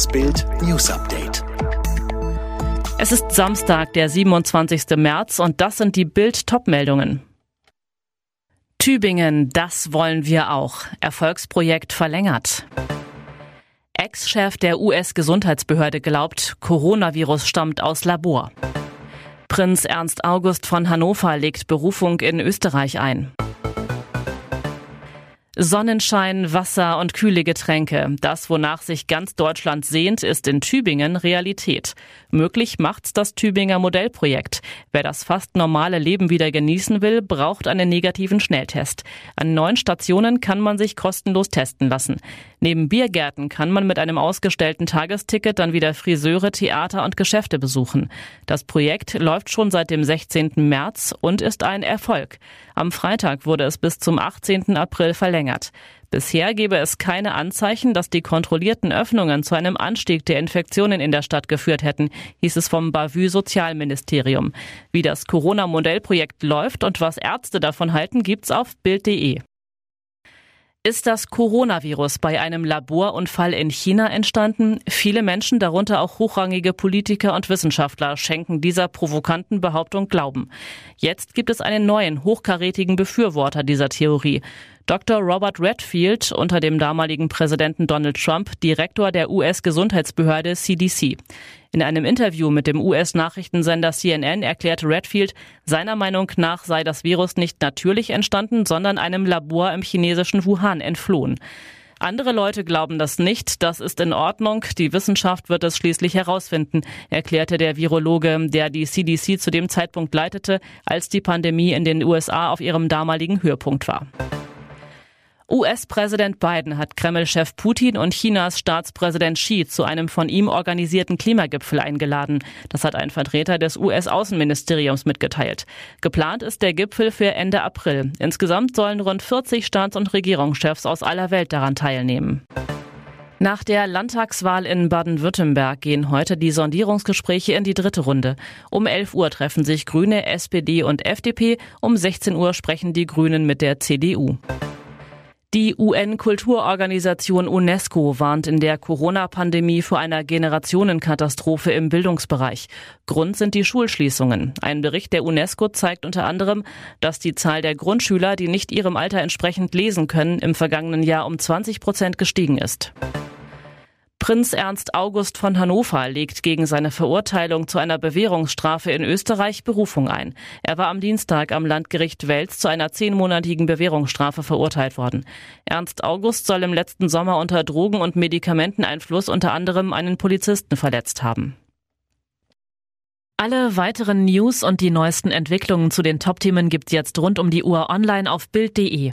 Das Bild News Update. Es ist Samstag, der 27. März und das sind die Bild Topmeldungen. Tübingen, das wollen wir auch. Erfolgsprojekt verlängert. Ex-Chef der US-Gesundheitsbehörde glaubt, Coronavirus stammt aus Labor. Prinz Ernst August von Hannover legt Berufung in Österreich ein. Sonnenschein, Wasser und kühle Getränke. Das, wonach sich ganz Deutschland sehnt, ist in Tübingen Realität. Möglich macht's das Tübinger Modellprojekt. Wer das fast normale Leben wieder genießen will, braucht einen negativen Schnelltest. An neun Stationen kann man sich kostenlos testen lassen. Neben Biergärten kann man mit einem ausgestellten Tagesticket dann wieder Friseure, Theater und Geschäfte besuchen. Das Projekt läuft schon seit dem 16. März und ist ein Erfolg. Am Freitag wurde es bis zum 18. April verlängert verlängert. Bisher gebe es keine Anzeichen, dass die kontrollierten Öffnungen zu einem Anstieg der Infektionen in der Stadt geführt hätten, hieß es vom Bavü Sozialministerium. Wie das Corona-Modellprojekt läuft und was Ärzte davon halten, gibt's auf Bild.de. Ist das Coronavirus bei einem Laborunfall in China entstanden? Viele Menschen, darunter auch hochrangige Politiker und Wissenschaftler, schenken dieser provokanten Behauptung Glauben. Jetzt gibt es einen neuen, hochkarätigen Befürworter dieser Theorie. Dr. Robert Redfield, unter dem damaligen Präsidenten Donald Trump, Direktor der US-Gesundheitsbehörde CDC. In einem Interview mit dem US-Nachrichtensender CNN erklärte Redfield, seiner Meinung nach sei das Virus nicht natürlich entstanden, sondern einem Labor im chinesischen Wuhan entflohen. Andere Leute glauben das nicht. Das ist in Ordnung. Die Wissenschaft wird es schließlich herausfinden, erklärte der Virologe, der die CDC zu dem Zeitpunkt leitete, als die Pandemie in den USA auf ihrem damaligen Höhepunkt war. US-Präsident Biden hat Kreml-Chef Putin und Chinas Staatspräsident Xi zu einem von ihm organisierten Klimagipfel eingeladen. Das hat ein Vertreter des US-Außenministeriums mitgeteilt. Geplant ist der Gipfel für Ende April. Insgesamt sollen rund 40 Staats- und Regierungschefs aus aller Welt daran teilnehmen. Nach der Landtagswahl in Baden-Württemberg gehen heute die Sondierungsgespräche in die dritte Runde. Um 11 Uhr treffen sich Grüne, SPD und FDP. Um 16 Uhr sprechen die Grünen mit der CDU. Die UN-Kulturorganisation UNESCO warnt in der Corona-Pandemie vor einer Generationenkatastrophe im Bildungsbereich. Grund sind die Schulschließungen. Ein Bericht der UNESCO zeigt unter anderem, dass die Zahl der Grundschüler, die nicht ihrem Alter entsprechend lesen können, im vergangenen Jahr um 20 Prozent gestiegen ist. Prinz Ernst August von Hannover legt gegen seine Verurteilung zu einer Bewährungsstrafe in Österreich Berufung ein. Er war am Dienstag am Landgericht Wels zu einer zehnmonatigen Bewährungsstrafe verurteilt worden. Ernst August soll im letzten Sommer unter Drogen- und Medikamenteneinfluss unter anderem einen Polizisten verletzt haben. Alle weiteren News und die neuesten Entwicklungen zu den Top-Themen gibt's jetzt rund um die Uhr online auf Bild.de.